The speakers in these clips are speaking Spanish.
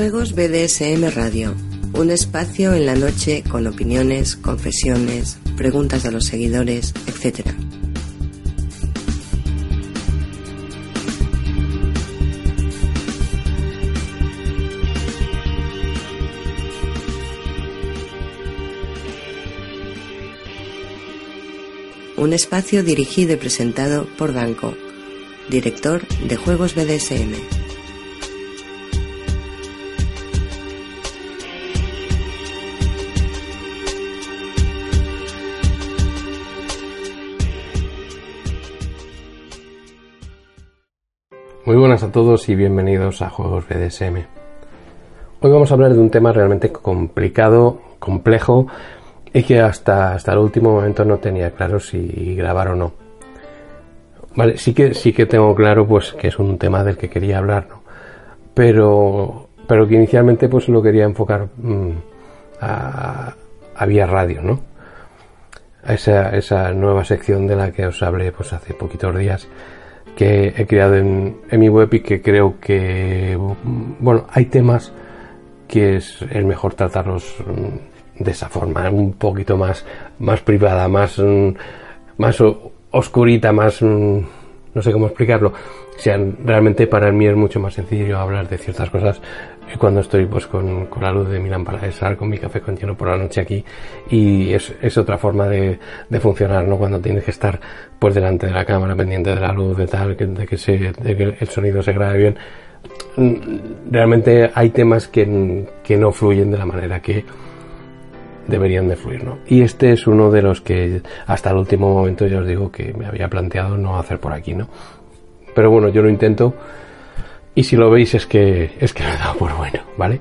Juegos BDSM Radio, un espacio en la noche con opiniones, confesiones, preguntas a los seguidores, etc. Un espacio dirigido y presentado por Danco, director de Juegos BDSM. Todos y bienvenidos a Juegos BDSM. Hoy vamos a hablar de un tema realmente complicado, complejo y que hasta, hasta el último momento no tenía claro si grabar o no. Vale, sí que, sí que tengo claro pues que es un tema del que quería hablar, ¿no? Pero, pero que inicialmente pues lo quería enfocar mm, a, a vía radio, ¿no? A esa, esa nueva sección de la que os hablé pues hace poquitos días que he creado en, mi web y que creo que, bueno, hay temas que es el mejor tratarlos mm, de esa forma, un poquito más, más privada, más, mm, más oscurita, más, mm, no sé cómo explicarlo. O sea, realmente para mí es mucho más sencillo hablar de ciertas cosas cuando estoy pues con, la luz de mi lámpara de sal, con mi café continuo por la noche aquí y es, es otra forma de, de, funcionar, ¿no? Cuando tienes que estar pues delante de la cámara, pendiente de la luz, de tal, de que, se, que el sonido se grabe bien. Realmente hay temas que, que no fluyen de la manera que deberían de fluir, ¿no? Y este es uno de los que hasta el último momento ya os digo que me había planteado no hacer por aquí, ¿no? Pero bueno, yo lo intento y si lo veis es que es que lo he dado por bueno, ¿vale?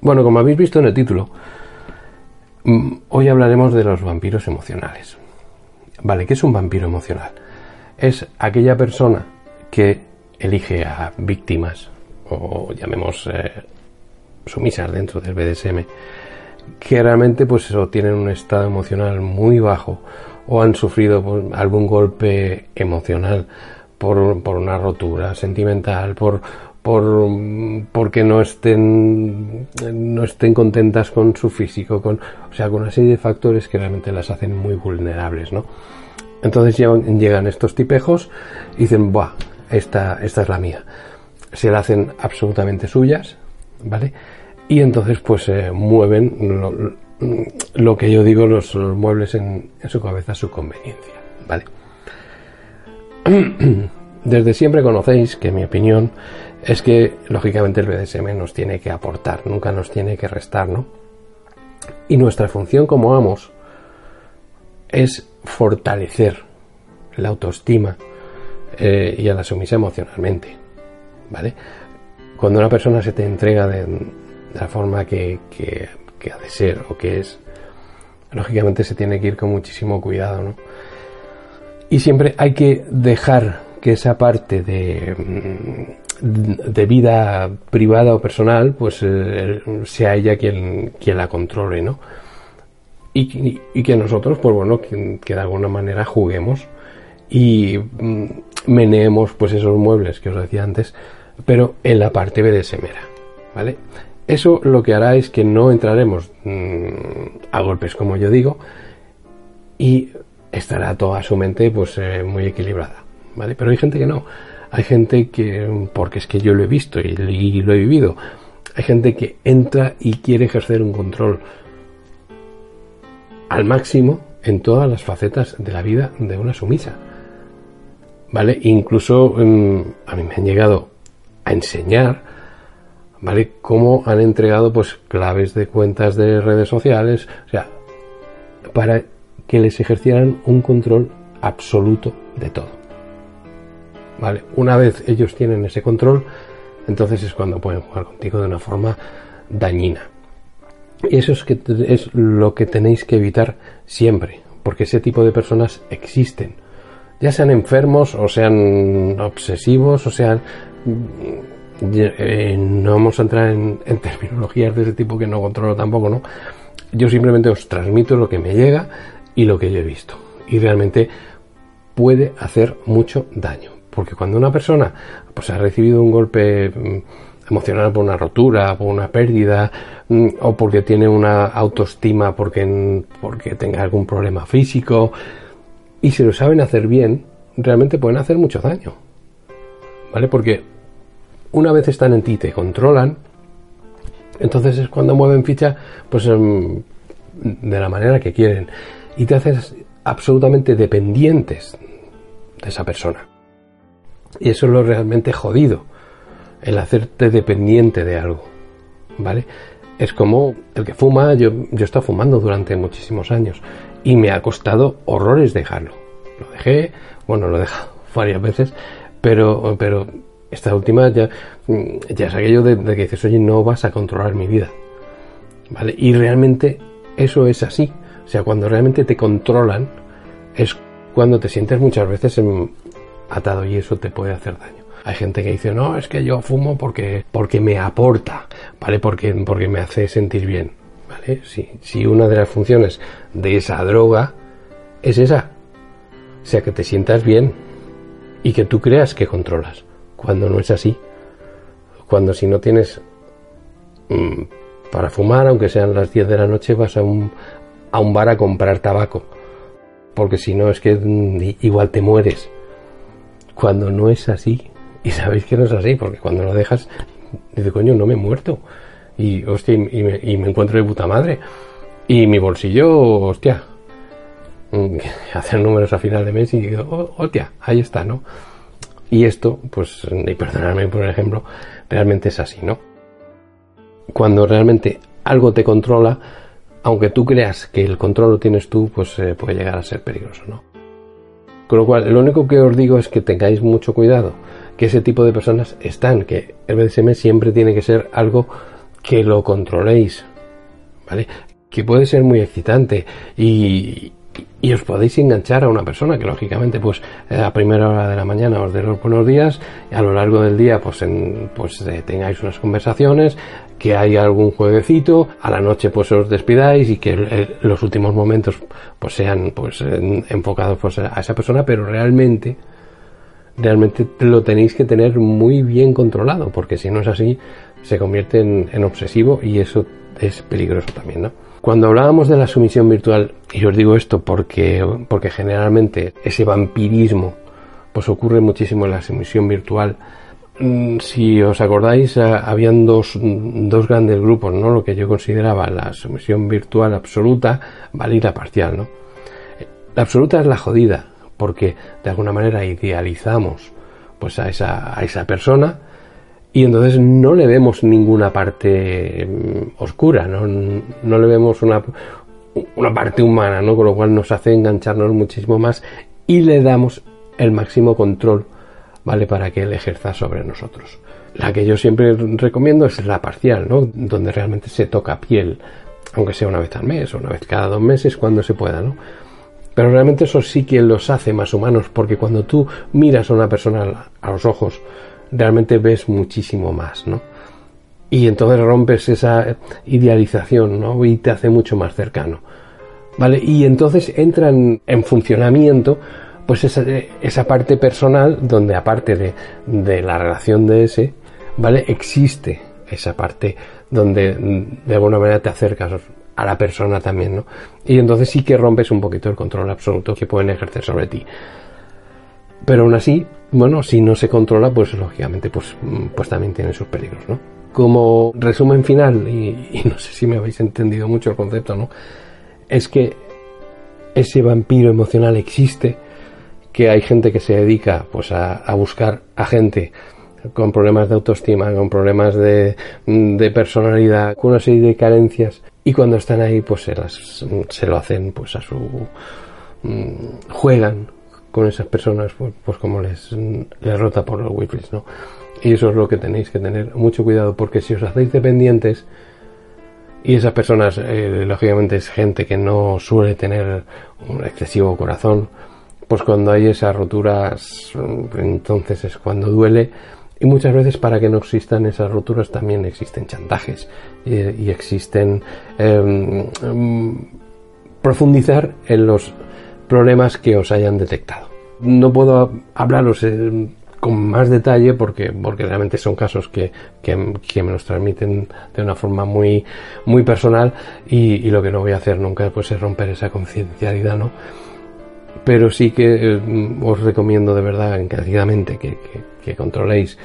Bueno, como habéis visto en el título, mm, hoy hablaremos de los vampiros emocionales. Vale, ¿qué es un vampiro emocional? Es aquella persona que elige a víctimas, o llamemos eh, sumisas dentro del BDSM, que realmente pues tienen un estado emocional muy bajo o han sufrido pues, algún golpe emocional por, por una rotura sentimental, por, por porque no estén no estén contentas con su físico, con, o sea, con una serie de factores que realmente las hacen muy vulnerables, ¿no? Entonces llegan, estos tipejos y dicen, ¡buah! Esta, esta es la mía. Se la hacen absolutamente suyas, ¿vale? Y entonces pues eh, mueven lo, que yo digo, los, muebles en, su cabeza a su conveniencia, ¿vale? Desde siempre conocéis que mi opinión es que lógicamente el BDSM nos tiene que aportar, nunca nos tiene que restar, ¿no? Y nuestra función como amos es fortalecer la autoestima eh, y a la sumisa emocionalmente, ¿vale? Cuando una persona se te entrega de, la forma que, que, que ha de ser o que es, lógicamente se tiene que ir con muchísimo cuidado, ¿no? Y siempre hay que dejar que esa parte de, mm, de vida privada o personal, pues eh, sea ella quien, quien la controle, ¿no? Y, que nosotros, pues bueno, que, de alguna manera juguemos y mm, meneemos pues esos muebles que os decía antes, pero en la parte BDSMera, ¿vale? Eso lo que hará es que no entraremos mm, a golpes, como yo digo, y estará toda su mente pues eh, muy equilibrada, ¿vale? Pero hay gente que no. Hay gente que, porque es que yo lo he visto y, lo he vivido, hay gente que entra y quiere ejercer un control al máximo en todas las facetas de la vida de una sumisa. ¿vale? Incluso mm, a mí me han llegado a enseñar, ¿vale? Cómo han entregado, pues, claves de cuentas de redes sociales, o sea, para que les ejercieran un control absoluto de todo. ¿Vale? Una vez ellos tienen ese control, entonces es cuando pueden jugar contigo de una forma dañina. Y eso es, que es lo que tenéis que evitar siempre, porque ese tipo de personas existen. Ya sean enfermos, o sean obsesivos, o sean... Eh, no vamos a entrar en, terminologías de ese tipo que no controlo tampoco, ¿no? Yo simplemente os transmito lo que me llega y lo que yo he visto. Y realmente puede hacer mucho daño. Porque cuando una persona pues, ha recibido un golpe mm, emocional por una rotura, por una pérdida, mm, o porque tiene una autoestima porque, porque tenga algún problema físico, y se lo saben hacer bien, realmente pueden hacer mucho daño. ¿Vale? Porque una vez están en ti, te controlan, entonces es cuando mueven ficha, pues em, de la manera que quieren. Y te haces absolutamente dependientes de esa persona. Y eso es lo realmente jodido, el hacerte dependiente de algo, ¿vale? Es como el que fuma, yo, yo he estado fumando durante muchísimos años y me ha costado horrores dejarlo. Lo dejé, bueno, lo he dejado varias veces, pero, pero esta última ya, ya es aquello de, de que dices, oye, no vas a controlar mi vida, ¿vale? Y realmente eso es así. O sea, cuando realmente te controlan, es cuando te sientes muchas veces atado y eso te puede hacer daño. Hay gente que dice, no, es que yo fumo porque, porque me aporta, ¿vale? Porque, porque me hace sentir bien, ¿vale? Si, si una de las funciones de esa droga es esa, o sea, que te sientas bien y que tú creas que controlas, cuando no es así. Cuando si no tienes mm, para fumar, aunque sean las 10 de la noche, vas a un, a un bar a comprar tabaco. Porque si no, es que mm, igual te mueres cuando no es así. Y sabéis que no es así, porque cuando lo dejas, dice, coño, no me he muerto. Y, hostia, y me, y me encuentro de puta madre. Y mi bolsillo, hostia, mm, hacer números a final de mes y digo, oh, hostia, ahí está, ¿no? Y esto, pues, y perdonadme por ejemplo, realmente es así, ¿no? Cuando realmente algo te controla, aunque tú creas que el control lo tienes tú, pues eh, puede llegar a ser peligroso, ¿no? Con lo cual, lo único que os digo es que tengáis mucho cuidado, que ese tipo de personas están, que el BDSM siempre tiene que ser algo que lo controléis, ¿vale? Que puede ser muy excitante y, y os podéis enganchar a una persona que lógicamente pues a primera hora de la mañana os dé los buenos días y a lo largo del día pues, en, pues eh, tengáis unas conversaciones que hay algún jueguecito a la noche pues os despidáis y que los últimos momentos pues sean pues enfocados pues a esa persona pero realmente realmente lo tenéis que tener muy bien controlado porque si no es así se convierte en, en obsesivo y eso es peligroso también ¿no? Cuando hablábamos de la sumisión virtual, y os digo esto porque, porque generalmente ese vampirismo pues ocurre muchísimo en la sumisión virtual. Mm, si os acordáis, eh, habían dos, dos grandes grupos, ¿no? Lo que yo consideraba la sumisión virtual absoluta, ¿vale? Y parcial, ¿no? La absoluta es la jodida, porque de alguna manera idealizamos pues a esa, a esa persona, y entonces no le vemos ninguna parte mm, oscura, no, no le vemos una, una parte humana, ¿no? Con lo cual nos hace engancharnos muchísimo más y le damos el máximo control, ¿vale? Para que él ejerza sobre nosotros. La que yo siempre recomiendo es la parcial, ¿no? Donde realmente se toca piel, aunque sea una vez al mes o una vez cada dos meses, cuando se pueda, ¿no? Pero realmente eso sí que los hace más humanos, porque cuando tú miras a una persona a los ojos, realmente ves muchísimo más, ¿no? Y entonces rompes esa idealización, ¿no? Y te hace mucho más cercano, ¿vale? Y entonces entran en funcionamiento pues esa, esa parte personal donde aparte de, de la relación de ese, ¿vale? Existe esa parte donde de alguna manera te acercas a la persona también, ¿no? Y entonces sí que rompes un poquito el control absoluto que pueden ejercer sobre ti. Pero aún así, bueno, si no se controla, pues lógicamente, pues, pues también tiene sus peligros, ¿no? Como resumen final, y, no sé si me habéis entendido mucho el concepto, ¿no? Es que ese vampiro emocional existe, que hay gente que se dedica pues a, buscar a gente con problemas de autoestima, con problemas de, de, personalidad, con una serie de carencias y cuando están ahí pues se, las, se lo hacen pues a su mm, juegan con esas personas pues, pues como les, les rota por los wiffles, ¿no? Y eso es lo que tenéis que tener mucho cuidado porque si os hacéis dependientes y esas personas eh, lógicamente es gente que no suele tener un excesivo corazón, pues cuando hay esas roturas entonces es cuando duele y muchas veces para que no existan esas roturas también existen chantajes y, existen em, profundizar en los problemas que os hayan detectado. No puedo hablaros eh, con más detalle porque, porque realmente son casos que, que, me los transmiten de una forma muy, muy personal y, y, lo que no voy a hacer nunca pues, es romper esa confidencialidad, ¿no? Pero sí que eh, os recomiendo de verdad encarecidamente que, que controléis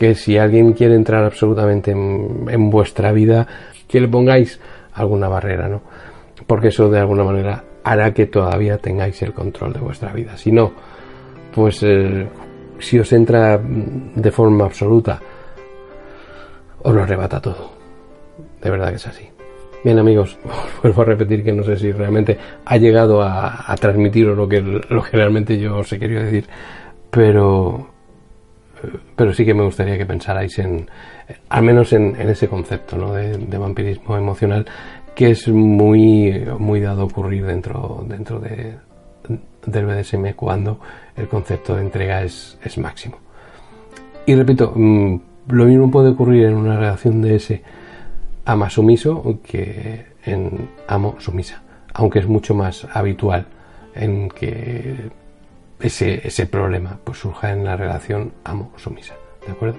que si alguien quiere entrar absolutamente en, vuestra vida, que le pongáis alguna barrera, ¿no? Porque eso de alguna manera hará que todavía tengáis el control de vuestra vida. Si no, pues eh, si os entra de forma absoluta, os lo arrebata todo. De verdad que es así. Bien amigos, os vuelvo a repetir que no sé si realmente ha llegado a, a transmitiros lo que, realmente yo os he querido decir, pero pero sí que me gustaría que pensarais en, al menos en, ese concepto ¿no? de, vampirismo emocional que es muy, muy dado ocurrir dentro, dentro de, del BDSM cuando el concepto de entrega es, es máximo. Y repito, mm, lo mismo puede ocurrir en una relación de ese ama sumiso que en amo sumisa, aunque es mucho más habitual en que ese, ese problema pues surja en la relación amo-sumisa. ¿De acuerdo?